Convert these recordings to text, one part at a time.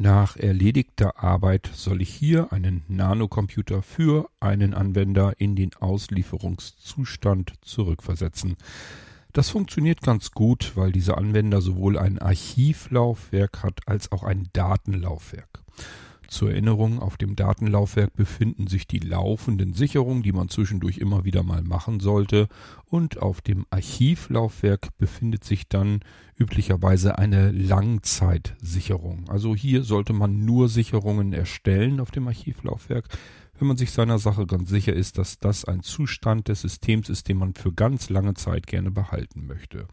Nach erledigter Arbeit soll ich hier einen Nanocomputer für einen Anwender in den Auslieferungszustand zurückversetzen. Das funktioniert ganz gut, weil dieser Anwender sowohl ein Archivlaufwerk hat als auch ein Datenlaufwerk. Zur Erinnerung, auf dem Datenlaufwerk befinden sich die laufenden Sicherungen, die man zwischendurch immer wieder mal machen sollte. Und auf dem Archivlaufwerk befindet sich dann üblicherweise eine Langzeitsicherung. Also hier sollte man nur Sicherungen erstellen auf dem Archivlaufwerk, wenn man sich seiner Sache ganz sicher ist, dass das ein Zustand des Systems ist, den man für ganz lange Zeit gerne behalten möchte.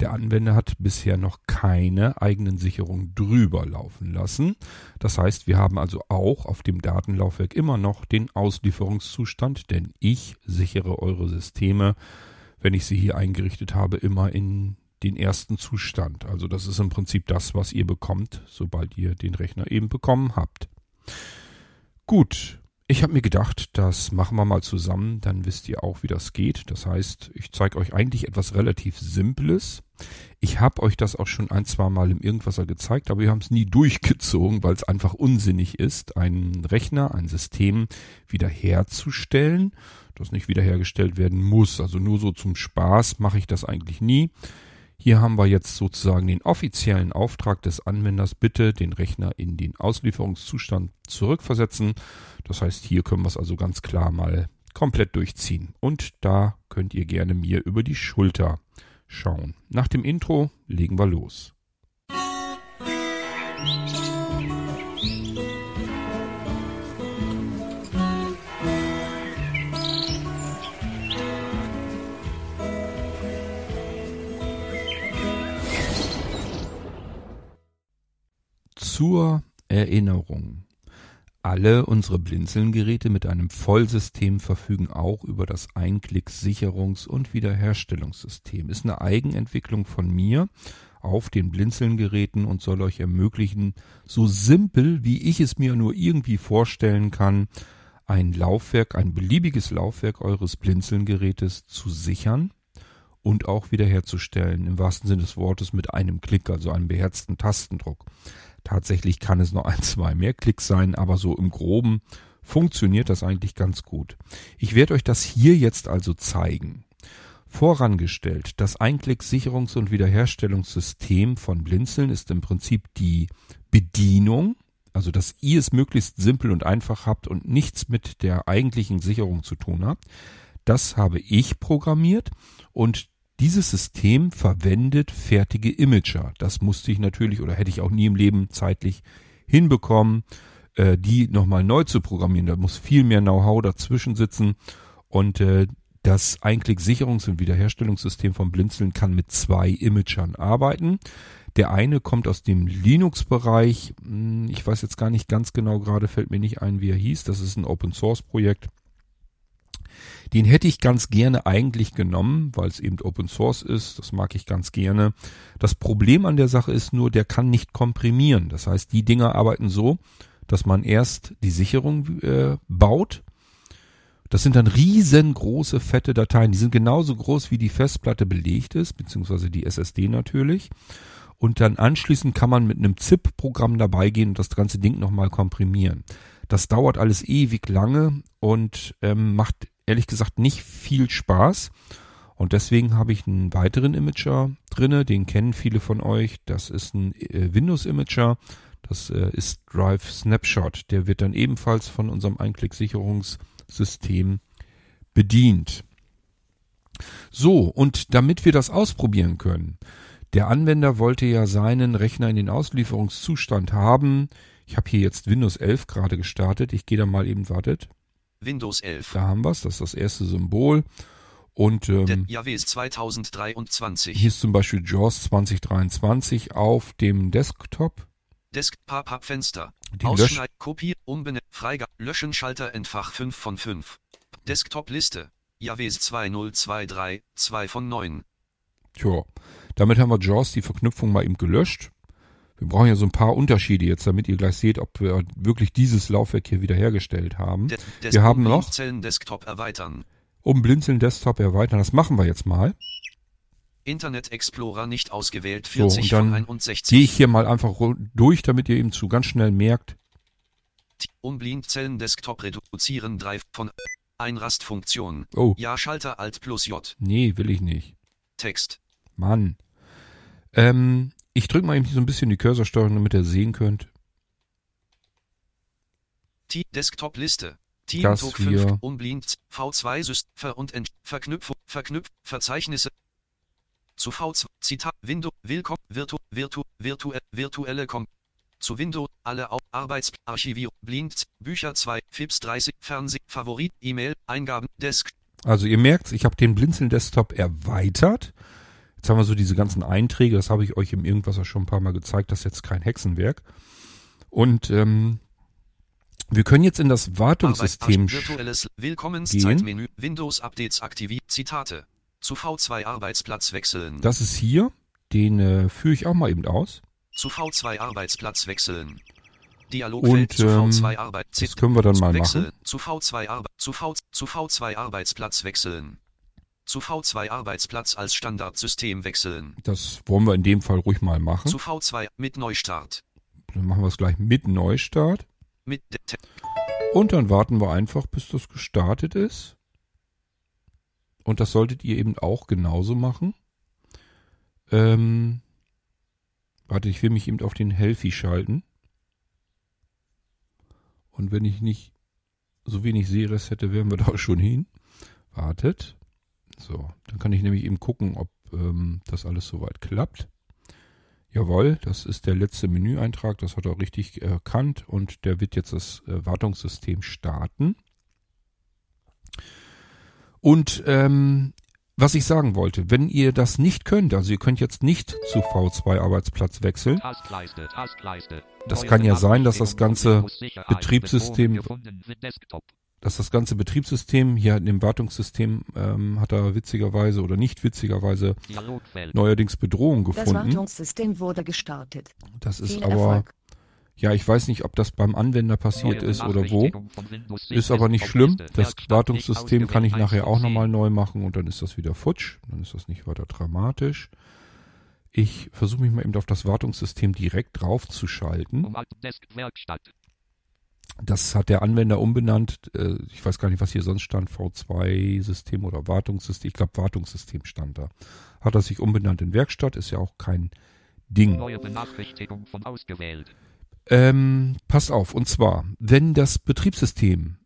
Der Anwender hat bisher noch keine eigenen Sicherungen drüber laufen lassen. Das heißt, wir haben also auch auf dem Datenlaufwerk immer noch den Auslieferungszustand, denn ich sichere eure Systeme, wenn ich sie hier eingerichtet habe, immer in den ersten Zustand. Also das ist im Prinzip das, was ihr bekommt, sobald ihr den Rechner eben bekommen habt. Gut, ich habe mir gedacht, das machen wir mal zusammen, dann wisst ihr auch, wie das geht. Das heißt, ich zeige euch eigentlich etwas relativ Simples. Ich habe euch das auch schon ein, zwei Mal im Irgendwasser gezeigt, aber wir haben es nie durchgezogen, weil es einfach unsinnig ist, einen Rechner, ein System wiederherzustellen, das nicht wiederhergestellt werden muss. Also nur so zum Spaß mache ich das eigentlich nie. Hier haben wir jetzt sozusagen den offiziellen Auftrag des Anwenders, bitte den Rechner in den Auslieferungszustand zurückversetzen. Das heißt, hier können wir es also ganz klar mal komplett durchziehen. Und da könnt ihr gerne mir über die Schulter schauen. Nach dem Intro legen wir los. Musik Zur Erinnerung. Alle unsere Blinzeln-Geräte mit einem Vollsystem verfügen auch über das Einklick-Sicherungs- und Wiederherstellungssystem. Ist eine Eigenentwicklung von mir auf den Blinzeln-Geräten und soll euch ermöglichen, so simpel wie ich es mir nur irgendwie vorstellen kann, ein Laufwerk, ein beliebiges Laufwerk eures Blinzeln-Gerätes zu sichern und auch wiederherzustellen, im wahrsten Sinne des Wortes mit einem Klick, also einem beherzten Tastendruck. Tatsächlich kann es noch ein, zwei mehr Klicks sein, aber so im groben funktioniert das eigentlich ganz gut. Ich werde euch das hier jetzt also zeigen. Vorangestellt, das Einklick-Sicherungs- und Wiederherstellungssystem von Blinzeln ist im Prinzip die Bedienung, also dass ihr es möglichst simpel und einfach habt und nichts mit der eigentlichen Sicherung zu tun habt. Das habe ich programmiert und dieses System verwendet fertige Imager. Das musste ich natürlich oder hätte ich auch nie im Leben zeitlich hinbekommen, äh, die nochmal neu zu programmieren. Da muss viel mehr Know-how dazwischen sitzen und äh, das Einklick-Sicherungs- und Wiederherstellungssystem von Blinzeln kann mit zwei Imagern arbeiten. Der eine kommt aus dem Linux-Bereich. Hm, ich weiß jetzt gar nicht ganz genau, gerade fällt mir nicht ein, wie er hieß. Das ist ein Open-Source-Projekt. Den hätte ich ganz gerne eigentlich genommen, weil es eben Open Source ist. Das mag ich ganz gerne. Das Problem an der Sache ist nur, der kann nicht komprimieren. Das heißt, die Dinger arbeiten so, dass man erst die Sicherung äh, baut. Das sind dann riesengroße, fette Dateien. Die sind genauso groß, wie die Festplatte belegt ist, beziehungsweise die SSD natürlich. Und dann anschließend kann man mit einem ZIP-Programm dabei gehen und das ganze Ding nochmal komprimieren. Das dauert alles ewig lange und ähm, macht ehrlich gesagt nicht viel Spaß. Und deswegen habe ich einen weiteren Imager drinne, den kennen viele von euch. Das ist ein äh, Windows-Imager. Das äh, ist Drive Snapshot. Der wird dann ebenfalls von unserem Einklicksicherungssystem bedient. So, und damit wir das ausprobieren können, der Anwender wollte ja seinen Rechner in den Auslieferungszustand haben. Ich habe hier jetzt Windows 11 gerade gestartet. Ich gehe da mal eben, wartet. Windows 11. Da haben wir es, das ist das erste Symbol. Und ähm, JAWS 2023. Hier ist zum Beispiel JAWS 2023 auf dem Desktop. Desk Pop-up Fenster. Ausschneid Kopie umbenennen Freigabe Löschen Schalter Entfach 5 von 5. Desktop Liste. JAWS 2023 2 von 9. Tja, damit haben wir JAWS die Verknüpfung mal eben gelöscht. Wir brauchen ja so ein paar Unterschiede jetzt, damit ihr gleich seht, ob wir wirklich dieses Laufwerk hier wiederhergestellt haben. De wir haben noch Blinzeln Desktop erweitern. Um Blinzeln Desktop erweitern. Das machen wir jetzt mal. Internet Explorer nicht ausgewählt. So, 40 und dann von 61. Gehe ich hier mal einfach durch, damit ihr eben zu ganz schnell merkt. Um Blindzellen Desktop reduzieren 3 von Einrastfunktion. Oh, Ja Schalter Alt plus J. nee, will ich nicht. Text. Mann. Ähm, ich drücke mal eben so ein bisschen die Cursorsteuerung, damit ihr sehen könnt. T Desktop Liste. Team Das Talk wir- 5 Umblind V2 Syst Ver und Ent Verknüpfung Verknüpf Verzeichnisse zu V2 Zitat Window Willkommen Virtu Virtu Virtu virtuelle Kom zu Windows alle Au Arbeitsarchivierung Blind Bücher 2 FIPS 30 Fernseh Favorit E-Mail Eingaben Desk Also ihr merkt, ich habe den Blinzeln-Desktop erweitert. Jetzt haben wir so diese ganzen Einträge, das habe ich euch im Irgendwas schon ein paar Mal gezeigt, das ist jetzt kein Hexenwerk. Und ähm, wir können jetzt in das Wartungssystem virtuelles Willkommenszeitmenü Windows Updates aktiviert Zitate zu V2 Arbeitsplatz wechseln Das ist hier. Den äh, führe ich auch mal eben aus. zu V2 Arbeitsplatz wechseln Dialogfeld Und zu ähm, V2 Arbeit das können wir dann mal wechseln machen. zu V2 Arbeit zu V zu V2 Arbeitsplatz wechseln zu V2 Arbeitsplatz als Standardsystem wechseln Das wollen wir in dem Fall ruhig mal machen. zu V2 mit Neustart Dann machen wir es gleich mit Neustart. mit Und dann warten wir einfach, bis das gestartet ist. Und das solltet ihr eben auch genauso machen. Ähm, warte, ich will mich eben auf den Healthy schalten. Und wenn ich nicht so wenig Series hätte, wären wir da schon hin. Wartet. So, dann kann ich nämlich eben gucken, ob ähm, das alles soweit klappt. Jawohl, das ist der letzte Menüeintrag, das hat er richtig erkannt und der wird jetzt das äh, Wartungssystem starten. Und ähm, was ich sagen wollte, wenn ihr das nicht könnt, also ihr könnt jetzt nicht zu V2 Arbeitsplatz wechseln, Taskleiste, Taskleiste. Das kann ja sein, dass das ganze. Betriebssystem-. Dass das ganze Betriebssystem hier in dem Wartungssystem ähm, hat er witzigerweise oder nicht witzigerweise neuerdings Bedrohung Das gefunden. Wartungssystem wurde gestartet. Das ist Viel aber, Erfolg. ja, ich weiß nicht, ob das beim Anwender passiert Neue ist oder wo. Ist aber nicht schlimm. Das Wartungssystem kann ich nachher auch 1 von nochmal 10. neu machen und dann ist das wieder futsch. Dann ist das nicht weiter dramatisch. Ich versuche mich mal eben auf das Wartungssystem direkt draufzuschalten. Um Alt Desk Werkstatt. Das hat der Anwender umbenannt. Äh, Ich weiß gar nicht, was hier sonst stand. V2-System oder Wartungssystem. Ich glaube, Wartungssystem stand da. Hat er sich umbenannt in Werkstatt. Ist ja auch kein Ding. Neue Benachrichtigung von ausgewählt. Ähm, passt auf. Und zwar, wenn das Betriebssystem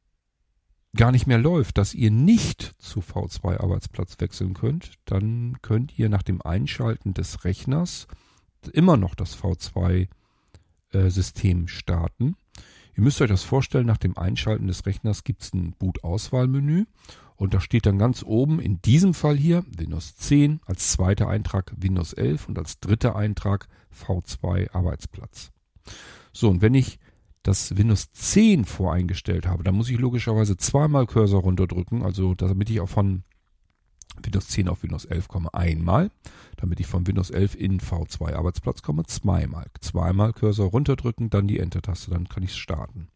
gar nicht mehr läuft, dass ihr nicht zu V2 Arbeitsplatz wechseln könnt, dann könnt ihr nach dem Einschalten des Rechners immer noch das V2 äh, starten. Ihr müsst euch das vorstellen, nach dem Einschalten des Rechners gibt es ein Boot-Auswahlmenü und da steht dann ganz oben, in diesem Fall hier Windows 10, als zweiter Eintrag Windows 11 und als dritter Eintrag V2 Arbeitsplatz. So, und wenn ich das Windows 10 voreingestellt habe, dann muss ich logischerweise zweimal Cursor runterdrücken, also damit ich auch von Windows 10 auf Windows 11 komme, einmal. Damit ich von Windows 11 in V2 Arbeitsplatz komme, zweimal. Zweimal Cursor runterdrücken, dann die Enter-Taste, dann kann ich starten.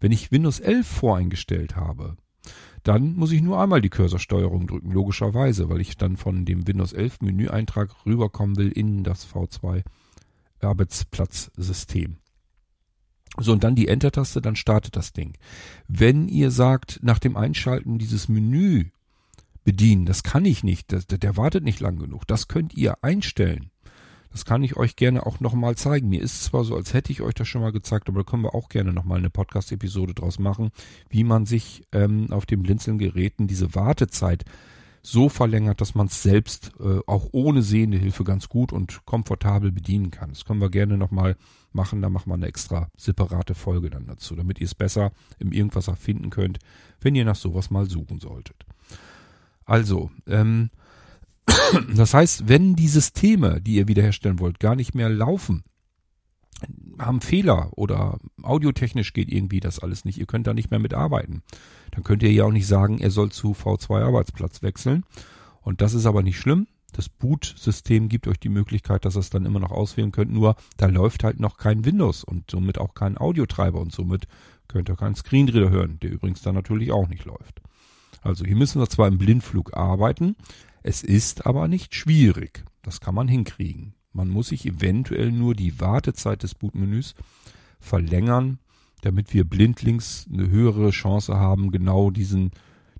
Wenn ich Windows 11 voreingestellt habe, dann muss ich nur einmal die Cursorsteuerung drücken, logischerweise, weil ich dann von dem Windows 11 Menüeintrag rüberkommen will in das V2 Arbeitsplatzsystem. So, und dann die Enter-Taste, dann startet das Ding. Wenn ihr sagt, nach dem Einschalten dieses Menü bedienen, das kann ich nicht, das, der, wartet nicht lang genug, das könnt ihr einstellen. Das kann ich euch gerne auch nochmal zeigen. Mir ist zwar so, als hätte ich euch das schon mal gezeigt, aber da können wir auch gerne nochmal eine Podcast-Episode draus machen, wie man sich ähm, auf den Blinzeln-Geräten diese Wartezeit so verlängert, dass man es selbst äh, auch ohne sehende Hilfe ganz gut und komfortabel bedienen kann. Das können wir gerne nochmal machen. Da machen wir eine extra separate Folge dann dazu, damit ihr es besser im Irgendwas finden könnt, wenn ihr nach sowas mal suchen solltet. Also, ähm, das heißt, wenn die Systeme, die ihr wiederherstellen wollt, gar nicht mehr laufen, haben Fehler oder audiotechnisch geht irgendwie das alles nicht, ihr könnt da nicht mehr mitarbeiten, dann könnt ihr ja auch nicht sagen, er soll zu V2 Arbeitsplatz wechseln. Und das ist aber nicht schlimm. Das Boot-System gibt euch die Möglichkeit, dass ihr es dann immer noch auswählen könnt. Nur da läuft halt noch kein Windows und somit auch kein Audiotreiber und somit könnt ihr keinen Screenreader hören, der übrigens dann natürlich auch nicht läuft. Also hier müssen wir zwar im Blindflug arbeiten, Es ist aber nicht schwierig. Das kann man hinkriegen. Man muss sich eventuell nur die Wartezeit des Bootmenüs verlängern, damit wir blindlings eine höhere Chance haben, genau diesen,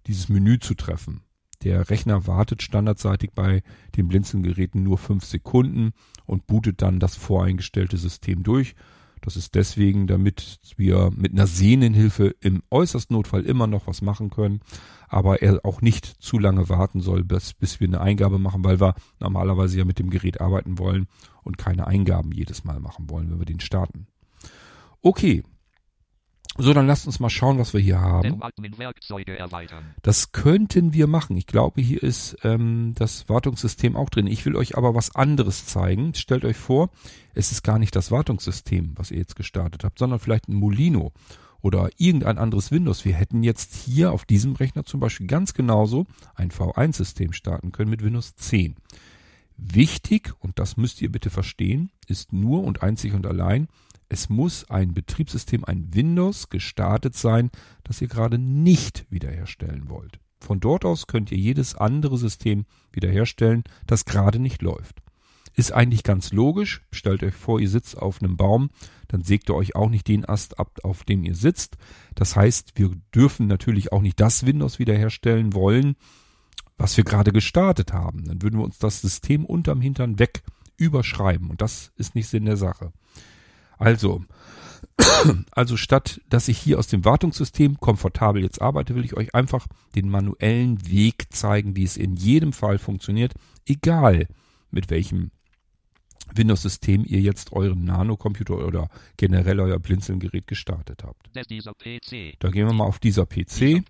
dieses Menü zu treffen. Der Rechner wartet standardseitig bei den Blinzelgeräten nur fünf Sekunden und bootet dann das voreingestellte System durch. Das ist deswegen, damit wir mit einer Sehnenhilfe im äußersten Notfall immer noch was machen können, aber er auch nicht zu lange warten soll, bis, bis wir eine Eingabe machen, weil wir normalerweise ja mit dem Gerät arbeiten wollen und keine Eingaben jedes Mal machen wollen, wenn wir den starten. Okay, so, dann lasst uns mal schauen, was wir hier haben. Das könnten wir machen. Ich glaube, hier ist ähm, das Wartungssystem auch drin. Ich will euch aber was anderes zeigen. Stellt euch vor, es ist gar nicht das Wartungssystem, was ihr jetzt gestartet habt, sondern vielleicht ein Molino oder irgendein anderes Windows. Wir hätten jetzt hier auf diesem Rechner zum Beispiel ganz genauso ein V1-System starten können mit Windows 10. Wichtig, und das müsst ihr bitte verstehen, ist nur und einzig und allein, es muss ein Betriebssystem, ein Windows gestartet sein, das ihr gerade nicht wiederherstellen wollt. Von dort aus könnt ihr jedes andere System wiederherstellen, das gerade nicht läuft. Ist eigentlich ganz logisch. Stellt euch vor, ihr sitzt auf einem Baum, dann sägt ihr euch auch nicht den Ast ab, auf dem ihr sitzt. Das heißt, wir dürfen natürlich auch nicht das Windows wiederherstellen wollen, was wir gerade gestartet haben. Dann würden wir uns das System unterm Hintern weg überschreiben und das ist nicht Sinn der Sache. Also, also statt dass ich hier aus dem Wartungssystem komfortabel jetzt arbeite, will ich euch einfach den manuellen Weg zeigen, wie es in jedem Fall funktioniert, egal mit welchem Windows-System ihr jetzt euren Nano-Computer oder generell euer Blinzelgerät gestartet habt. Da gehen wir mal auf dieser PC.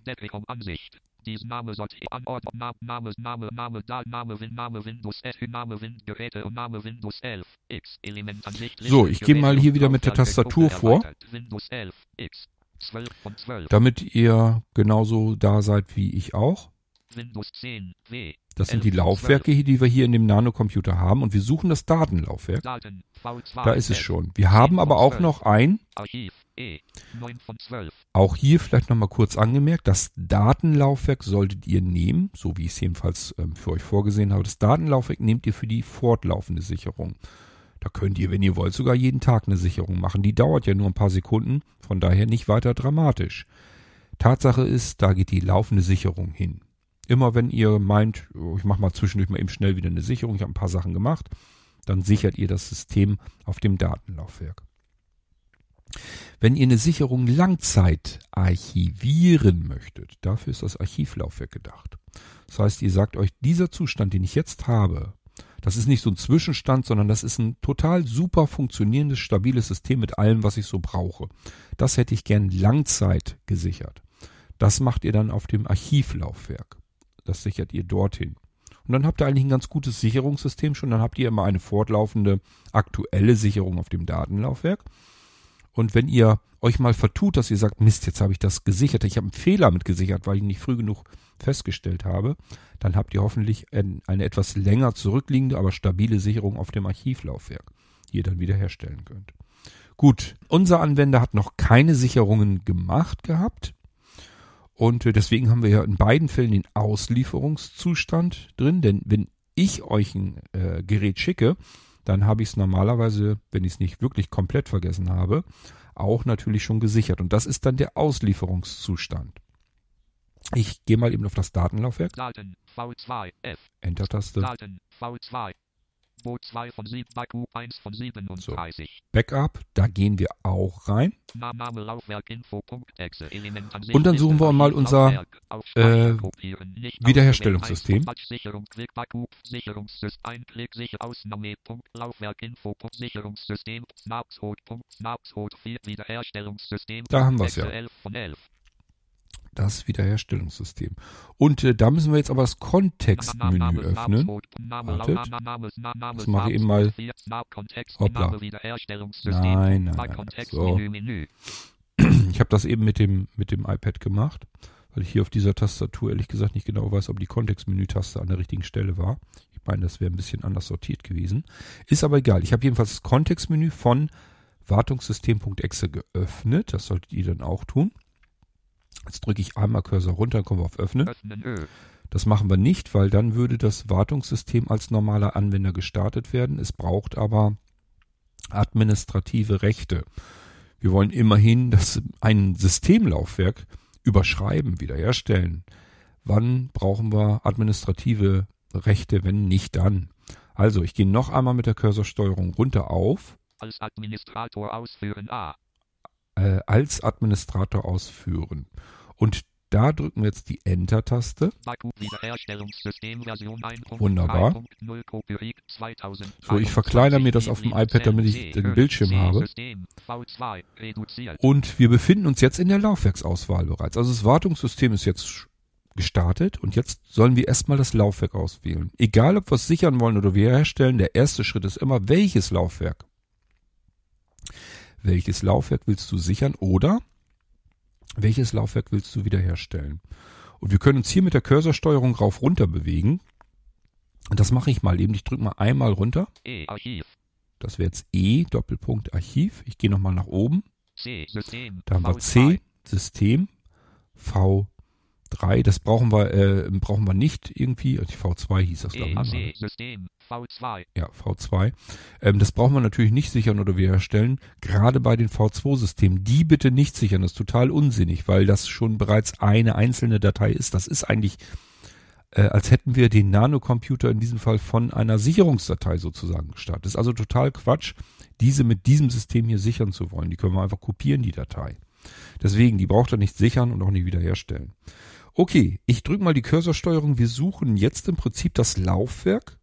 Dies Name Sortier Anordnung Name Name Name Name Da Name Win Name Windows F Name Win Geräte und Name Windows 11 X Element Ansicht So, ich gehe mal hier wieder mit der Tastatur vor. Windows 11 X 12 von 12 Damit ihr genauso da seid wie ich auch. Windows 10 W Das sind die 11 von Laufwerke, hier, die wir hier in dem Nano-Computer haben und wir suchen das Datenlaufwerk. Daten V2 Da ist es schon. Wir haben aber auch noch ein, Archiv E 9 von 12 auch hier vielleicht nochmal kurz angemerkt, das Datenlaufwerk solltet ihr nehmen, so wie ich es jedenfalls ähm, für euch vorgesehen habe. Das Datenlaufwerk nehmt ihr für die fortlaufende Sicherung. Da könnt ihr, wenn ihr wollt, sogar jeden Tag eine Sicherung machen. Die dauert ja nur ein paar Sekunden, von daher nicht weiter dramatisch. Tatsache ist, da geht die laufende Sicherung hin. Immer wenn ihr meint, oh, ich mache mal zwischendurch mal eben schnell wieder eine Sicherung, ich habe ein paar Sachen gemacht, dann sichert ihr das System auf dem Datenlaufwerk. Wenn ihr eine Sicherung Langzeit archivieren möchtet, dafür ist das Archivlaufwerk gedacht. Das heißt, ihr sagt euch, dieser Zustand, den ich jetzt habe, das ist nicht so ein Zwischenstand, sondern das ist ein total super funktionierendes, stabiles System mit allem, was ich so brauche. Das hätte ich gern Langzeit gesichert. Das macht ihr dann auf dem Archivlaufwerk. Das sichert ihr dorthin. Und dann habt ihr eigentlich ein ganz gutes Sicherungssystem schon. Dann habt ihr immer eine fortlaufende aktuelle Sicherung auf dem Datenlaufwerk. Und wenn ihr euch mal vertut, dass ihr sagt, Mist, jetzt habe ich das gesichert, ich habe einen Fehler mit gesichert, weil ich nicht früh genug festgestellt habe, dann habt ihr hoffentlich ein, eine etwas länger zurückliegende, aber stabile Sicherung auf dem Archivlaufwerk, die ihr dann wiederherstellen könnt. Gut, unser Anwender hat noch keine Sicherungen gemacht gehabt. Und äh, deswegen haben wir ja in beiden Fällen den Auslieferungszustand drin, denn wenn ich euch ein äh, Gerät schicke, dann habe ich es normalerweise, wenn ich es nicht wirklich komplett vergessen habe, auch natürlich schon gesichert. Und das ist dann der Auslieferungszustand. Ich gehe mal eben auf das Datenlaufwerk, Daten V2 F Enter-Taste, Daten V2 Bo 2 von 7 Baku 1 von 37 Backup, da gehen wir auch rein. Na- Name Laufwerk Info.exe Element Ansicht Und dann suchen wir mal unser, äh, Wiederherstellungssystem. ausgewählt, eins von Sicherung Klick Baku Sicherungssystem ein Klick sicher Ausnahme Punkt Laufwerk Info Punkt Sicherungssystem Snapshot Punkt Snapshot 4 Wiederherstellungssystem Da haben wir's Exe ja. 11 von 11 Das Wiederherstellungssystem. Und äh, da müssen wir jetzt aber das Kontextmenü öffnen. Wartet. Das mache ich eben mal. Hoppla. Nein, nein, nein. So. Ich habe das eben mit dem, mit dem iPad gemacht, weil ich hier auf dieser Tastatur ehrlich gesagt nicht genau weiß, ob die Kontextmenü-Taste an der richtigen Stelle war. Ich meine, das wäre ein bisschen anders sortiert gewesen. Ist aber egal. Ich habe jedenfalls das Kontextmenü von wartungssystem.exe geöffnet. Das solltet ihr dann auch tun. Jetzt drücke ich einmal Cursor runter, dann kommen wir auf Öffnen. Das machen wir nicht, weil dann würde das Wartungssystem als normaler Anwender gestartet werden. Es braucht aber administrative Rechte. Wir wollen immerhin das ein Systemlaufwerk überschreiben, wiederherstellen. Wann brauchen wir administrative Rechte, wenn nicht dann? Also, ich gehe noch einmal mit der Cursorsteuerung runter auf. Als Administrator ausführen A. Äh, als Administrator ausführen. Und da drücken wir jetzt die Enter-Taste. Wunderbar. So, ich verkleinere mir das auf dem iPad, damit ich den Bildschirm habe. Und wir befinden uns jetzt in der Laufwerksauswahl bereits. Also das Wartungssystem ist jetzt gestartet und jetzt sollen wir erstmal das Laufwerk auswählen. Egal, ob wir es sichern wollen oder wir herstellen, der erste Schritt ist immer, welches Laufwerk? Welches Laufwerk willst du sichern oder welches Laufwerk willst du wiederherstellen? Und wir können uns hier mit der Cursorsteuerung rauf runter bewegen. Und das mache ich mal eben. Ich drücke mal einmal runter. E, Archiv. Das wäre jetzt E, Doppelpunkt Archiv. Ich gehe nochmal nach oben. C, System. Da haben wir V2. C, System, V3. Das brauchen wir, äh, brauchen wir nicht irgendwie. Also V2 hieß das, glaube ich. E, System. V2. Ja, V2. Ähm, das brauchen wir natürlich nicht sichern oder wiederherstellen. Gerade bei den V2-Systemen. Die bitte nicht sichern. Das ist total unsinnig, weil das schon bereits eine einzelne Datei ist. Das ist eigentlich, äh, als hätten wir den Nanocomputer in diesem Fall von einer Sicherungsdatei sozusagen gestartet. Das ist also total Quatsch, diese mit diesem System hier sichern zu wollen. Die können wir einfach kopieren, die Datei. Deswegen, die braucht er nicht sichern und auch nicht wiederherstellen. Okay, ich drücke mal die Cursorsteuerung. Wir suchen jetzt im Prinzip das Laufwerk,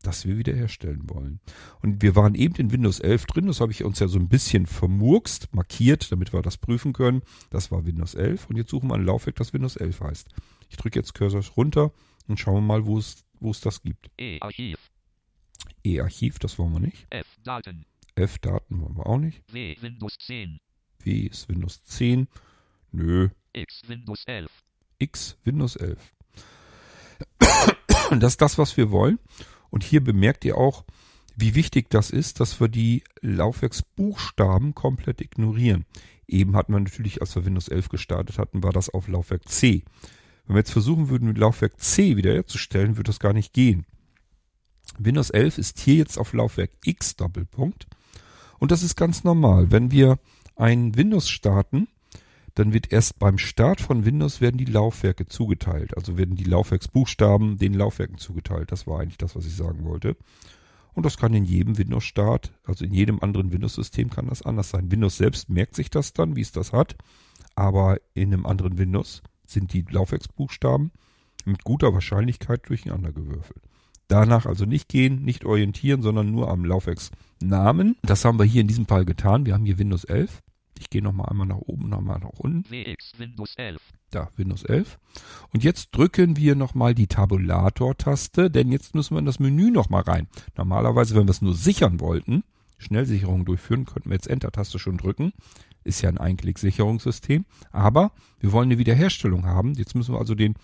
das wir wiederherstellen wollen. Und wir waren eben in Windows 11 drin, das habe ich uns ja so ein bisschen vermurkst, markiert, damit wir das prüfen können. Das war Windows 11 und jetzt suchen wir ein Laufwerk, das Windows 11 heißt. Ich drücke jetzt Cursor runter und schauen wir mal, wo es, wo es das gibt. E, Archiv. E-Archiv, das wollen wir nicht. F, Daten. F-Daten wollen wir auch nicht. W, Windows 10. W ist Windows 10. Nö. X, Windows 11. X Windows 11. Und das ist das, was wir wollen. Und hier bemerkt ihr auch, wie wichtig das ist, dass wir die Laufwerksbuchstaben komplett ignorieren. Eben hatten wir natürlich, als wir Windows 11 gestartet hatten, war das auf Laufwerk C. Wenn wir jetzt versuchen würden, mit Laufwerk C wiederherzustellen, würde das gar nicht gehen. Windows 11 ist hier jetzt auf Laufwerk X Doppelpunkt. Und das ist ganz normal. Wenn wir ein Windows starten, dann wird erst beim Start von Windows werden die Laufwerke zugeteilt. Also werden die Laufwerksbuchstaben den Laufwerken zugeteilt. Das war eigentlich das, was ich sagen wollte. Und das kann in jedem Windows-Start, also in jedem anderen Windows-System kann das anders sein. Windows selbst merkt sich das dann, wie es das hat. Aber in einem anderen Windows sind die Laufwerksbuchstaben mit guter Wahrscheinlichkeit durcheinander gewürfelt. Danach also nicht gehen, nicht orientieren, sondern nur am Laufwerksnamen. Das haben wir hier in diesem Fall getan. Wir haben hier Windows 11. Ich gehe nochmal einmal nach oben, nochmal nach unten. WX, Windows 11. Da, Windows 11. Und jetzt drücken wir nochmal die Tabulator-Taste, denn jetzt müssen wir in das Menü nochmal rein. Normalerweise, wenn wir es nur sichern wollten, Schnellsicherung durchführen, könnten wir jetzt Enter-Taste schon drücken. Ist ja ein Einklick-Sicherungssystem. Aber wir wollen eine Wiederherstellung haben. Jetzt müssen wir also den,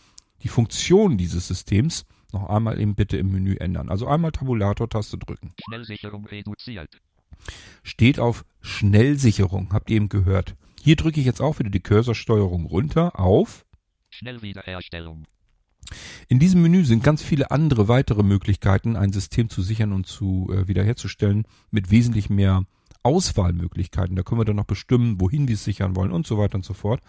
die Funktion dieses Systems noch einmal eben bitte im Menü ändern. Also einmal Tabulator-Taste drücken. Schnellsicherung reduziert. Steht auf Schnellsicherung, habt ihr eben gehört. Hier drücke ich jetzt auch wieder die Cursorsteuerung runter auf. Schnellwiederherstellung. In diesem Menü sind ganz viele andere weitere Möglichkeiten, ein System zu sichern und zu äh, wiederherzustellen, mit wesentlich mehr Auswahlmöglichkeiten. Da können wir dann noch bestimmen, wohin wir es sichern wollen und so weiter und so fort.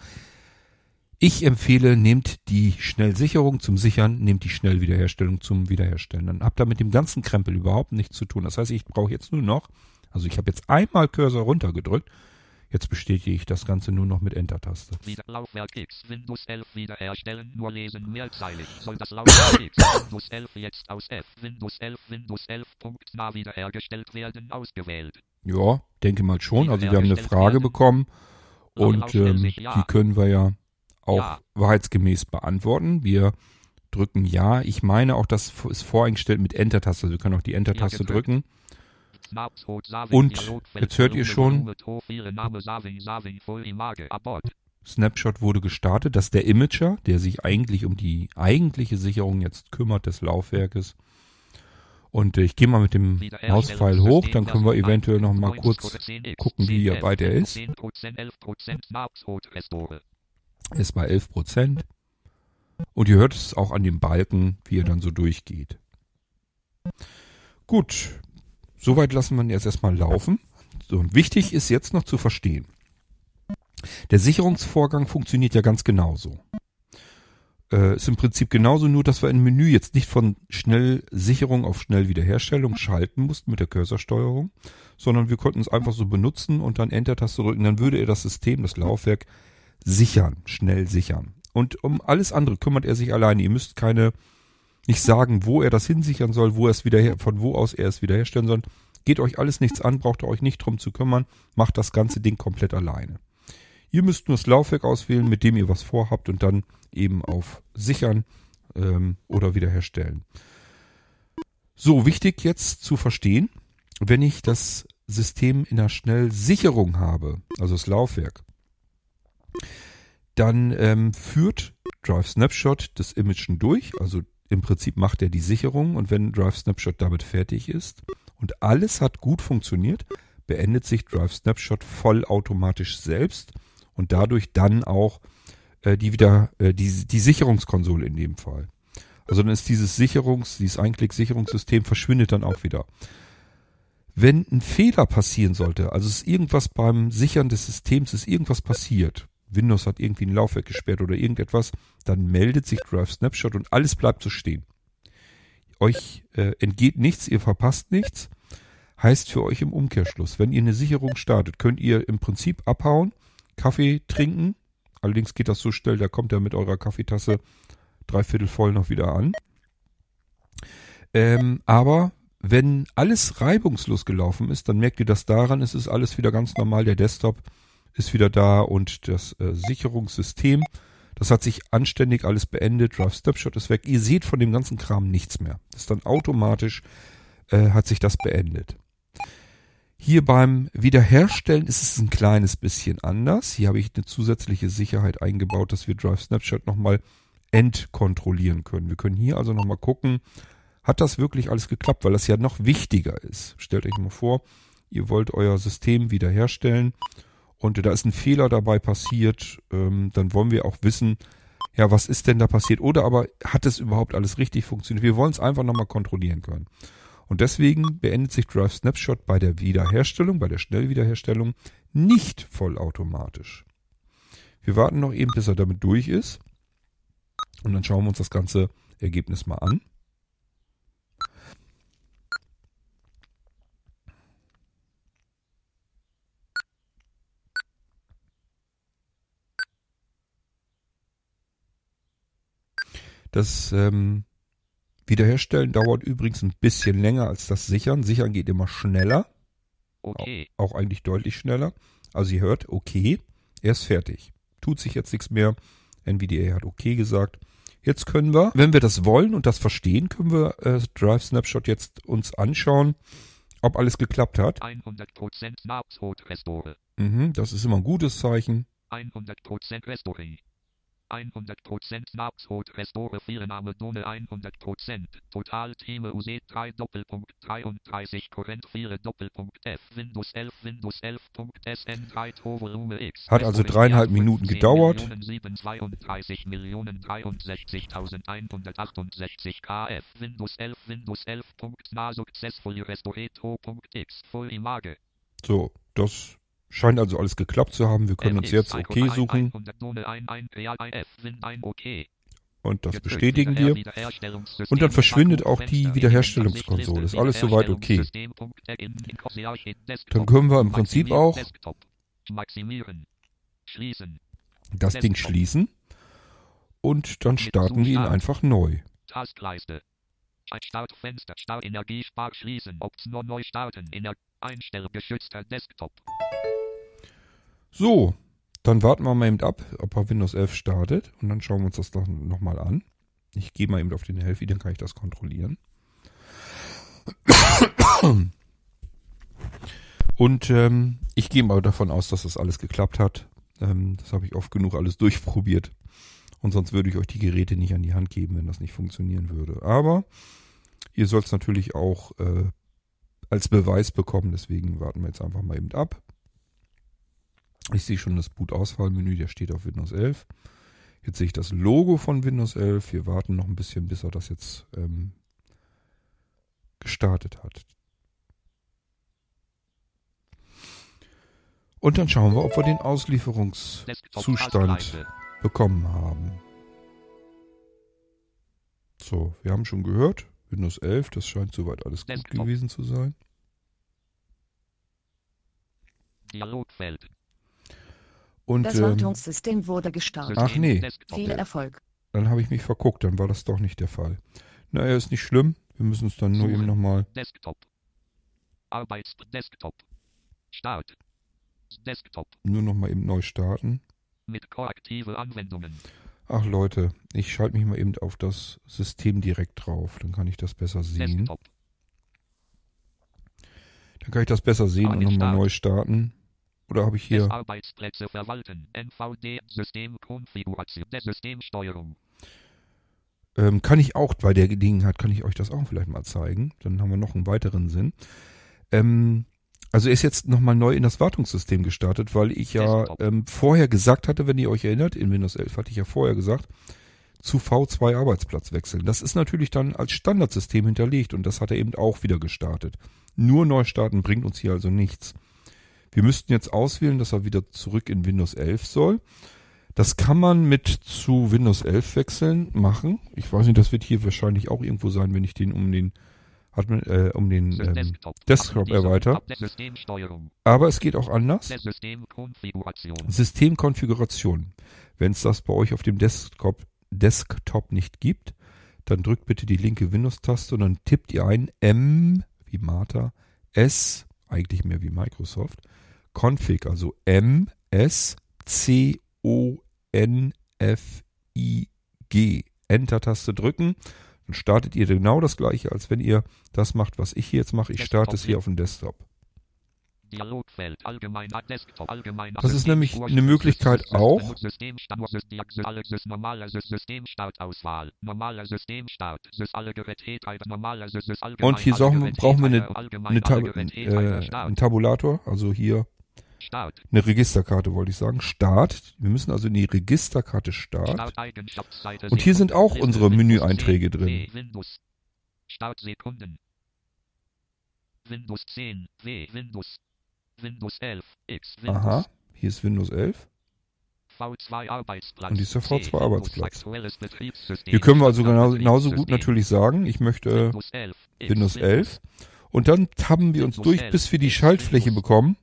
Ich empfehle, nehmt die Schnellsicherung zum Sichern, nehmt die Schnellwiederherstellung zum Wiederherstellen. Dann habt ihr mit dem ganzen Krempel überhaupt nichts zu tun. Das heißt, ich brauche jetzt nur noch, also ich habe jetzt einmal Cursor runtergedrückt, jetzt bestätige ich das Ganze nur noch mit Enter-Taste. Wieder Laufwerk X, Windows 11 wiederherstellen, nur lesen mehrzeilig. Soll das Laufwerk X, Windows 11 jetzt aus F, Windows 11, Windows 11, Punkt, nah wiederhergestellt werden, ausgewählt. Ja, denke mal schon. Also wir haben eine Frage bekommen und ähm, die können wir ja auch Ja. wahrheitsgemäß beantworten. Wir drücken Ja. Ich meine auch, das ist voreingestellt mit Enter-Taste. Also wir können auch die Enter-Taste Ja, drücken. Und jetzt hört ihr schon-. Snapshot wurde gestartet. Das ist der Imager, der sich eigentlich um die eigentliche Sicherung jetzt kümmert des Laufwerkes. Und ich gehe mal mit dem Mauspfeil hoch, dann können wir eventuell noch mal kurz gucken, wie weit er ist. 10%, 11% Snapshot Restore. Er ist bei 11 Prozent. Und ihr hört es auch an dem Balken, wie er dann so durchgeht. Gut, soweit lassen wir ihn jetzt erstmal laufen. So, und wichtig ist jetzt noch zu verstehen. Der Sicherungsvorgang funktioniert ja ganz genauso. Äh, ist im Prinzip genauso, nur dass wir im Menü jetzt nicht von Schnellsicherung auf Schnellwiederherstellung schalten mussten mit der Cursorsteuerung, sondern wir konnten es einfach so benutzen und dann Enter-Taste drücken, dann würde er das System, das Laufwerk sichern, schnell sichern. Und um alles andere kümmert er sich alleine. Ihr müsst keine, nicht sagen, wo er das hinsichern soll, wo er es wieder, von wo aus er es wiederherstellen soll. Geht euch alles nichts an, braucht ihr euch nicht drum zu kümmern, macht das ganze Ding komplett alleine. Ihr müsst nur das Laufwerk auswählen, mit dem ihr was vorhabt und dann eben auf Sichern ähm, oder wiederherstellen. So, wichtig jetzt zu verstehen, wenn ich das System in der Schnellsicherung habe, also das Laufwerk, dann ähm, führt Drive Snapshot das Imagen durch, also im Prinzip macht er die Sicherung und wenn Drive Snapshot damit fertig ist und alles hat gut funktioniert, beendet sich Drive Snapshot vollautomatisch selbst und dadurch dann auch äh, die wieder äh, die, die Sicherungskonsole in dem Fall. Also dann ist dieses Sicherungs, dieses Einklick-Sicherungssystem verschwindet dann auch wieder. Wenn ein Fehler passieren sollte, also es ist irgendwas beim Sichern des Systems, ist irgendwas passiert, Windows hat irgendwie ein Laufwerk gesperrt oder irgendetwas, dann meldet sich Drive Snapshot und alles bleibt so stehen. Euch äh, entgeht nichts, ihr verpasst nichts. Heißt für euch im Umkehrschluss, wenn ihr eine Sicherung startet, könnt ihr im Prinzip abhauen, Kaffee trinken. Allerdings geht das so schnell, da kommt er mit eurer Kaffeetasse dreiviertel voll noch wieder an. Ähm, aber wenn alles reibungslos gelaufen ist, dann merkt ihr das daran, es ist alles wieder ganz normal, der Desktop ist wieder da und das äh, Sicherungssystem, das hat sich anständig alles beendet, Drive Snapshot ist weg. Ihr seht von dem ganzen Kram nichts mehr. Das ist dann automatisch, äh, hat sich das beendet. Hier beim Wiederherstellen ist es ein kleines bisschen anders. Hier habe ich eine zusätzliche Sicherheit eingebaut, dass wir Drive Snapshot nochmal entkontrollieren können. Wir können hier also nochmal gucken, hat das wirklich alles geklappt, weil das ja noch wichtiger ist. Stellt euch mal vor, ihr wollt euer System wiederherstellen und da ist ein Fehler dabei passiert, ähm, dann wollen wir auch wissen, ja, was ist denn da passiert? Oder aber hat es überhaupt alles richtig funktioniert? Wir wollen es einfach nochmal kontrollieren können. Und deswegen beendet sich Drive Snapshot bei der Wiederherstellung, bei der Schnellwiederherstellung nicht vollautomatisch. Wir warten noch eben, bis er damit durch ist. Und dann schauen wir uns das ganze Ergebnis mal an. Das ähm, Wiederherstellen dauert übrigens ein bisschen länger als das Sichern. Sichern geht immer schneller. Okay. Auch, auch eigentlich deutlich schneller. Also ihr hört, okay, er ist fertig. Tut sich jetzt nichts mehr. NVDA hat okay gesagt. Jetzt können wir, wenn wir das wollen und das verstehen, können wir äh, Drive Snapshot jetzt uns anschauen, ob alles geklappt hat. 100% Snapshot Restore. Mhm, das ist immer ein gutes Zeichen. 100% Restore. 100% Snapshot Restore Firenname Dome 100% Total Theme UC 3 Doppelpunkt 33 Current 4 Doppelpunkt F Windows 11 Windows 11.sn 3 Volume X. Hat also dreieinhalb Minuten gedauert. 32.063.168 KF Windows 11 Windows 11.na Successfully Restoreto.x Full Image So, das scheint also alles geklappt zu haben. Wir können uns jetzt OK suchen und das bestätigen wir. Und dann verschwindet auch die Wiederherstellungskonsole. Ist alles soweit okay. Dann können wir im Prinzip auch das Ding schließen und dann starten wir ihn einfach neu. Taskleiste. Startfenster. Spar schließen. Option neu starten. Ener Einstellgeschützter Desktop. So, dann warten wir mal eben ab, ob er Windows 11 startet und dann schauen wir uns das nochmal an. Ich gehe mal eben auf den Healthy, dann kann ich das kontrollieren. Und ähm, ich gehe mal davon aus, dass das alles geklappt hat. Ähm, das habe ich oft genug alles durchprobiert. Und sonst würde ich euch die Geräte nicht an die Hand geben, wenn das nicht funktionieren würde. Aber ihr sollt es natürlich auch äh, als Beweis bekommen. Deswegen warten wir jetzt einfach mal eben ab. Ich sehe schon das Boot-Auswahlmenü, der steht auf Windows 11. Jetzt sehe ich das Logo von Windows 11. Wir warten noch ein bisschen, bis er das jetzt ähm, gestartet hat. Und dann schauen wir, ob wir den Auslieferungszustand bekommen haben. So, wir haben schon gehört, Windows 11, das scheint soweit alles gut gewesen zu sein. Dialogfeld. Und Das ähm, Wartungssystem wurde gestartet. Ach nee. Viel Erfolg. dann habe ich mich verguckt, dann war das doch nicht der Fall. Naja, ist nicht schlimm. Wir müssen es dann nur Suchen. eben nochmal. Desktop. Arbeits Desktop. Start. Desktop. Nur noch mal eben neu starten. Mit koaktive Anwendungen. Ach Leute, ich schalte mich mal eben auf das System direkt drauf. Dann kann ich das besser sehen. Desktop. Dann kann ich das besser sehen und nochmal neu starten. Oder habe ich hier. Arbeitsplätze verwalten. NVD Systemkonfiguration der Systemsteuerung. Ähm, kann ich auch, bei der Gelegenheit kann ich euch das auch vielleicht mal zeigen. Dann haben wir noch einen weiteren Sinn. Ähm, also er ist jetzt nochmal neu in das Wartungssystem gestartet, weil ich ja ähm, vorher gesagt hatte, wenn ihr euch erinnert, in Windows 11 hatte ich ja vorher gesagt, zu V2 Arbeitsplatz wechseln. Das ist natürlich dann als Standardsystem hinterlegt und das hat er eben auch wieder gestartet. Nur neu starten bringt uns hier also nichts. Wir müssten jetzt auswählen, dass er wieder zurück in Windows 11 soll. Das kann man mit zu Windows 11 wechseln machen. Ich weiß nicht, das wird hier wahrscheinlich auch irgendwo sein, wenn ich den um den Admin, äh, um den ähm, Desktop. Desktop. Aber es geht auch anders. Der Systemkonfiguration. Systemkonfiguration. Wenn es das bei euch auf dem Desktop, Desktop nicht gibt, dann drückt bitte die linke Windows-Taste und dann tippt ihr ein M wie Martha, S, eigentlich mehr wie Microsoft, Config, also M, S, C, O, N, F, I, G. Enter-Taste drücken. Dann startet ihr genau das gleiche, als wenn ihr das macht, was ich hier jetzt mache. Ich starte es hier auf dem Desktop. Dialogfeld allgemein Desktop allgemein Das ist nämlich eine Möglichkeit auch. Und hier brauchen wir- eine, eine Tab äh, einen Tabulator, also hier Start eine Registerkarte wollte ich sagen. Start. Wir müssen also in die Registerkarte Start. Starteigenschaftsseite Und hier sind auch unsere Menüeinträge 10, drin. Windows Startsekunden Windows 10 W Windows Windows 11 X Windows Aha. Hier ist Windows 11. V2 Arbeitsplatz. Und dieser C, V2 Windows Arbeitsplatz. Hier können wir also genau, Betriebssystem. genauso gut natürlich sagen, ich möchte Windows 11. X, Windows 11. Und dann tabben wir uns durch, 11, bis wir die Schaltfläche bekommen.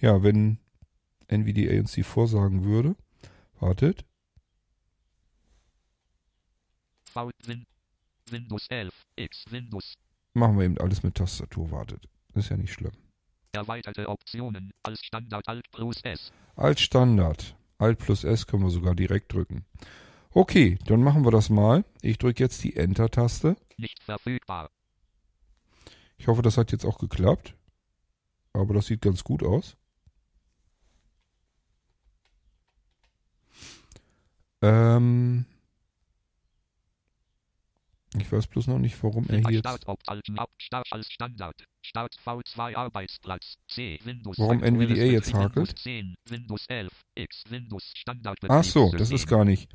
Ja, wenn NVDA uns die vorsagen würde. Wartet. V, Win, Windows 11. X Windows. Machen wir eben alles mit Tastatur. Wartet. Ist ja nicht schlimm. Erweiterte Optionen als Standard Alt plus S. Als Standard. Alt plus S können wir sogar direkt drücken. Okay, dann machen wir das mal. Ich drücke jetzt die Enter-Taste. Nicht verfügbar. Ich hoffe, das hat jetzt auch geklappt. Aber das sieht ganz gut aus. Ähm ich weiß bloß noch nicht, warum er hier jetzt, Start Opt Alt Ab Start als Standard. Start V2 Arbeitsplatz. C Windows. Warum NVDA jetzt hakelt? Windows 10. Windows 11. X Windows Standard. Ach so, das ist gar nicht,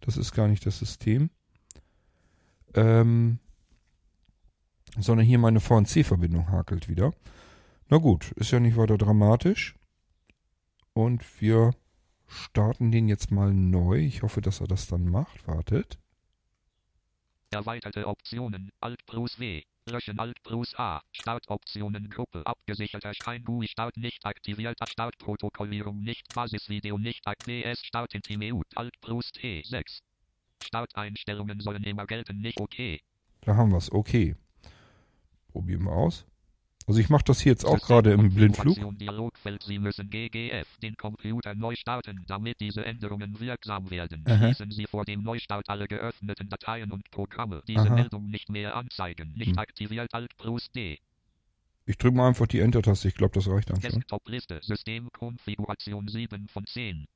das ist gar nicht das System. Ähm, sondern hier meine VNC-Verbindung hakelt wieder. Na gut, ist ja nicht weiter dramatisch. Und wir starten den jetzt mal neu. Ich hoffe, dass er das dann macht. Wartet. Erweiterte Optionen, Alt plus W, Löschen Alt plus A, Startoptionen Gruppe, abgesicherter kein GUI Start nicht aktivierter Startprotokollierung nicht Basisvideo nicht AQS Start in Timeu, Alt plus T, 6. Starteinstellungen sollen immer gelten, nicht okay. Da haben wir es. Okay. Probieren wir aus. Also ich mache das hier jetzt auch gerade im Blindflug. Dialogfeld Sie müssen GGF den Computer neu starten, damit diese Änderungen wirksam werden. Aha. Schließen Sie vor dem Neustart alle geöffneten Dateien und Programme. Diese Aha. Meldung nicht mehr anzeigen. Nicht Hm. aktiviert Alt plus D. Ich drücke mal einfach die Enter-Taste. Ich glaube, das reicht dann schon. Desktop-Liste, Systemkonfiguration 7 von 10.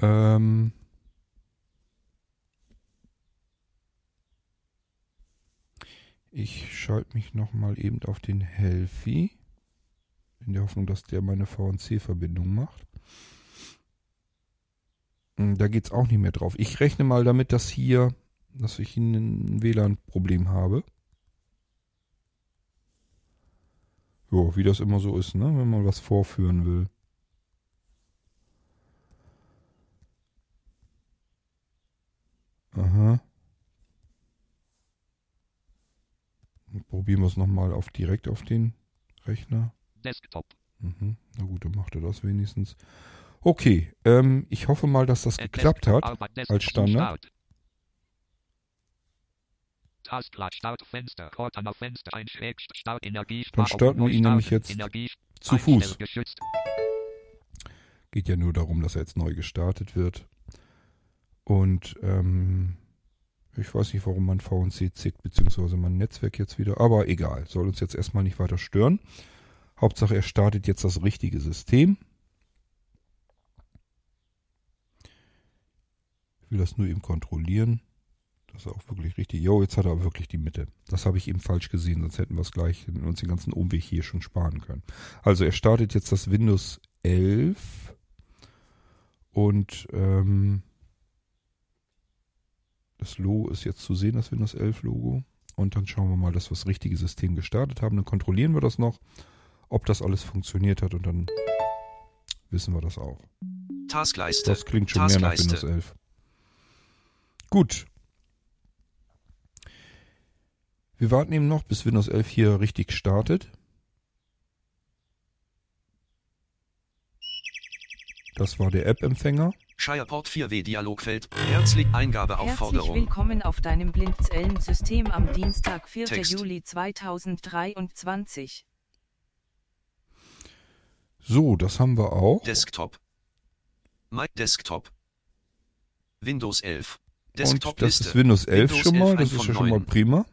Ähm, ich schalte mich nochmal eben auf den Healthy. In der Hoffnung, dass der meine VNC-Verbindung macht. Hm, Da geht's auch nicht mehr drauf. Ich rechne mal damit, dass hier, dass ich ein WLAN-Problem habe. Jo, wie das immer so ist, ne? Wenn man was vorführen will. Aha. Dann probieren wir es nochmal auf direkt auf den Rechner. Desktop. Mhm. Na gut, dann macht er das wenigstens. Okay, ähm, ich hoffe mal, dass das geklappt hat. Als Standard. Startfenster, ein Start, Dann starten wir ihn nämlich jetzt Zu Fuß. Geht ja nur darum, dass er jetzt neu gestartet wird. Und ähm, ich weiß nicht, warum mein VNC zickt, beziehungsweise mein Netzwerk jetzt wieder. Aber egal, soll uns jetzt erstmal nicht weiter stören. Hauptsache, er startet jetzt das richtige System. Ich will das nur eben kontrollieren. Das ist auch wirklich richtig. Jo, jetzt hat er wirklich die Mitte. Das habe ich eben falsch gesehen, sonst hätten wir es gleich uns den ganzen Umweg hier schon sparen können. Also er startet jetzt das Windows 11 und ähm, das Logo ist jetzt zu sehen, das Windows 11 Logo. Und dann schauen wir mal, dass wir das richtige System gestartet haben. Dann kontrollieren wir das noch, ob das alles funktioniert hat und dann wissen wir das auch. Taskleiste. Das klingt schon mehr nach Taskleiste. Windows 11. Gut. Wir warten eben noch, bis Windows 11 hier richtig startet. Das war der App-Empfänger. Shireport 4W Dialogfeld. Herzlich Herzlich Eingabeaufforderung. willkommen auf deinem Blindzellen-System am Dienstag, 4. Text. Juli 2023. So, das haben wir auch. Desktop. My Desktop. Windows 11. Und Desktop das Liste. ist Windows 11 Windows schon mal. 11, Das ist von ja schon mal neun. prima.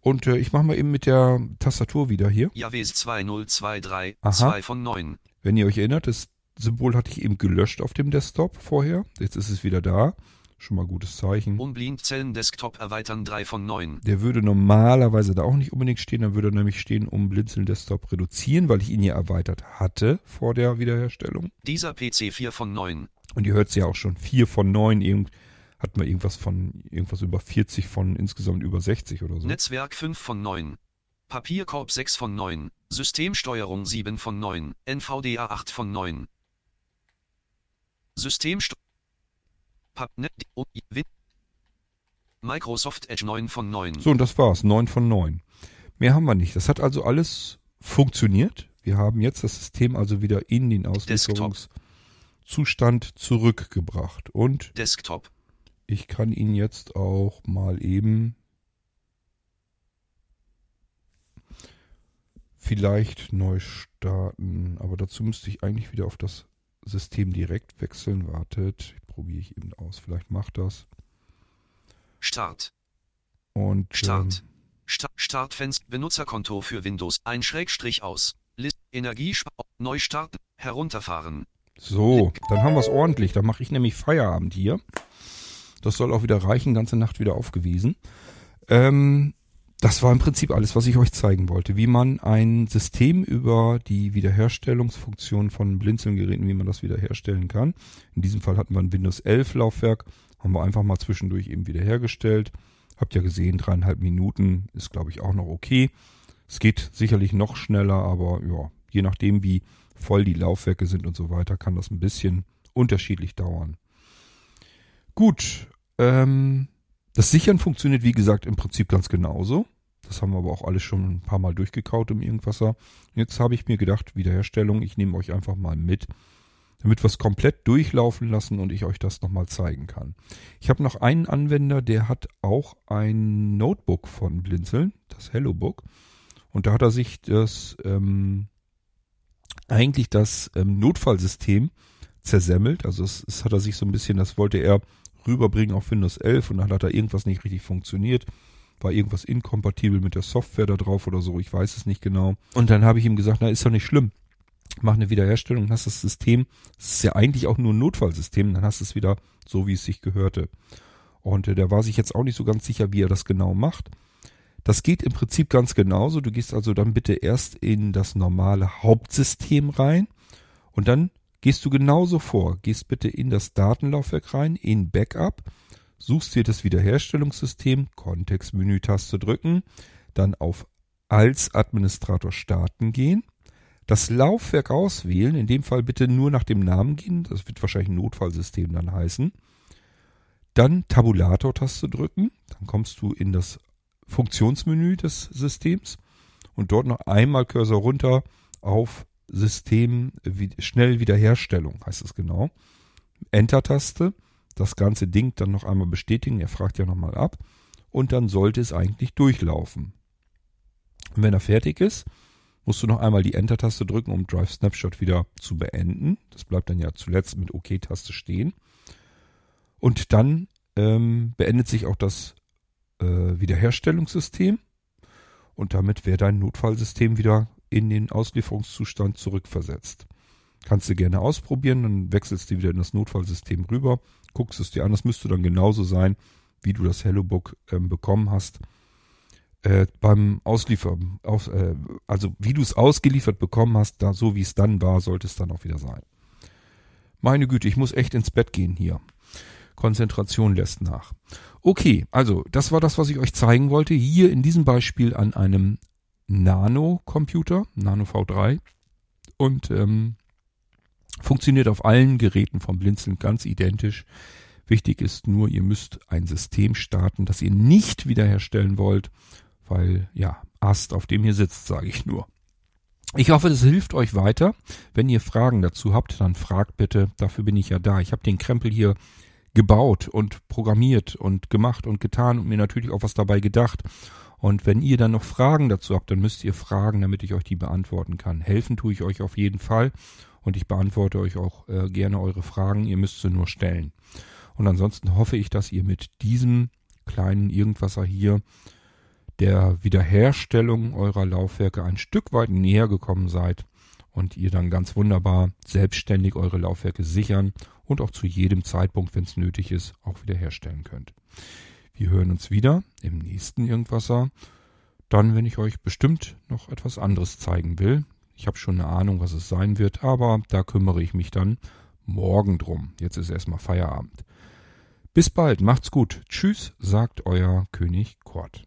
Und äh, ich mache mal eben mit der Tastatur wieder hier. Javis 2023. Aha. 2 von 9. Wenn ihr euch erinnert, das Symbol hatte ich eben gelöscht auf dem Desktop vorher. Jetzt ist es wieder da. Schon mal gutes Zeichen. Um Blindzellen Desktop erweitern 3 von 9. Der würde normalerweise da auch nicht unbedingt stehen. Dann würde er nämlich stehen, um Blinzeln Desktop reduzieren, weil ich ihn ja erweitert hatte vor der Wiederherstellung. Dieser PC 4 von 9. Und ihr hört es ja auch schon, vier von neun, irgend, hat man irgendwas von, irgendwas über 40 von insgesamt über 60 oder so. Netzwerk 5 von 9. Papierkorb 6 von 9. Systemsteuerung 7 von 9. NVDA 8 von 9. Win Microsoft Edge 9 von 9. So, und das war's. Neun von neun. Mehr haben wir nicht. Das hat also alles funktioniert. Wir haben jetzt das System also wieder in den Auslieferungszustand zurückgebracht. Und Desktop. ich kann ihn jetzt auch mal eben vielleicht neu starten. Aber dazu müsste ich eigentlich wieder auf das System direkt wechseln. Wartet, probiere ich eben aus. Vielleicht macht das. Start. Und Start. ähm, Sta Startfenster. Benutzerkonto für Windows. Ein Schrägstrich aus. List. Energiespar. Neu starten. Herunterfahren. So, dann haben wir es ordentlich. Dann mache ich nämlich Feierabend hier. Das soll auch wieder reichen, ganze Nacht wieder aufgewiesen. Ähm, das war im Prinzip alles, was ich euch zeigen wollte. Wie man ein System über die Wiederherstellungsfunktion von Blinzelgeräten, wie man das wiederherstellen kann. In diesem Fall hatten wir ein Windows 11 Laufwerk, haben wir einfach mal zwischendurch eben wiederhergestellt. Habt ja gesehen, dreieinhalb Minuten ist glaube ich auch noch okay. Es geht sicherlich noch schneller, aber ja, je nachdem wie voll die Laufwerke sind und so weiter, kann das ein bisschen unterschiedlich dauern. Gut, ähm, das Sichern funktioniert wie gesagt im Prinzip ganz genauso. Das haben wir aber auch alles schon ein paar Mal durchgekaut im Irgendwasser. Jetzt habe ich mir gedacht, Wiederherstellung, ich nehme euch einfach mal mit, damit wir es komplett durchlaufen lassen und ich euch das nochmal zeigen kann. Ich habe noch einen Anwender, der hat auch ein Notebook von Blinzeln, das HelloBook. Und da hat er sich das ähm, eigentlich das ähm, Notfallsystem zersemmelt. Also es, es hat er sich so ein bisschen, das wollte er rüberbringen auf Windows 11 und dann hat da irgendwas nicht richtig funktioniert. War irgendwas inkompatibel mit der Software da drauf oder so, ich weiß es nicht genau. Und dann habe ich ihm gesagt, na ist doch nicht schlimm. Mach eine Wiederherstellung, hast das System, das ist ja eigentlich auch nur ein Notfallsystem, dann hast du es wieder so, wie es sich gehörte. Und äh, der war sich jetzt auch nicht so ganz sicher, wie er das genau macht. Das geht im Prinzip ganz genauso. Du gehst also dann bitte erst in das normale Hauptsystem rein und dann gehst du genauso vor. Gehst bitte in das Datenlaufwerk rein, in Backup, suchst dir das Wiederherstellungssystem, Kontextmenü-Taste drücken, dann auf als Administrator starten gehen, das Laufwerk auswählen, in dem Fall bitte nur nach dem Namen gehen, das wird wahrscheinlich ein Notfallsystem dann heißen, dann Tabulator-Taste drücken, dann kommst du in das Funktionsmenü des Systems und dort noch einmal Cursor runter auf System schnell Wiederherstellung, heißt es genau. Enter-Taste, das ganze Ding dann noch einmal bestätigen, er fragt ja nochmal ab und dann sollte es eigentlich durchlaufen. Und wenn er fertig ist, musst du noch einmal die Enter-Taste drücken, um Drive Snapshot wieder zu beenden. Das bleibt dann ja zuletzt mit OK-Taste stehen. Und dann ähm, beendet sich auch das äh, Wiederherstellungssystem und damit wäre dein Notfallsystem wieder in den Auslieferungszustand zurückversetzt. Kannst du gerne ausprobieren, dann wechselst du wieder in das Notfallsystem rüber, guckst es dir an, das müsste dann genauso sein, wie du das HelloBook ähm, bekommen hast. Äh, beim Ausliefern, aus, äh, also wie du es ausgeliefert bekommen hast, da, so wie es dann war, sollte es dann auch wieder sein. Meine Güte, ich muss echt ins Bett gehen hier. Konzentration lässt nach. Okay, also das war das, was ich euch zeigen wollte. Hier in diesem Beispiel an einem Nano-Computer, Nano V3. Und ähm, funktioniert auf allen Geräten vom Blinzeln ganz identisch. Wichtig ist nur, ihr müsst ein System starten, das ihr nicht wiederherstellen wollt, weil ja, Ast, auf dem ihr sitzt, sage ich nur. Ich hoffe, das hilft euch weiter. Wenn ihr Fragen dazu habt, dann fragt bitte. Dafür bin ich ja da. Ich habe den Krempel hier gebaut und programmiert und gemacht und getan und mir natürlich auch was dabei gedacht. Und wenn ihr dann noch Fragen dazu habt, dann müsst ihr fragen, damit ich euch die beantworten kann. Helfen tue ich euch auf jeden Fall und ich beantworte euch auch äh, gerne eure Fragen. Ihr müsst sie nur stellen. Und ansonsten hoffe ich, dass ihr mit diesem kleinen Irgendwasser hier der Wiederherstellung eurer Laufwerke ein Stück weit näher gekommen seid und ihr dann ganz wunderbar selbstständig eure Laufwerke sichern und auch zu jedem Zeitpunkt, wenn es nötig ist, auch wiederherstellen könnt. Wir hören uns wieder im nächsten Irgendwasser. Dann, wenn ich euch bestimmt noch etwas anderes zeigen will. Ich habe schon eine Ahnung, was es sein wird, aber da kümmere ich mich dann morgen drum. Jetzt ist erstmal Feierabend. Bis bald, macht's gut. Tschüss, sagt euer König Kort.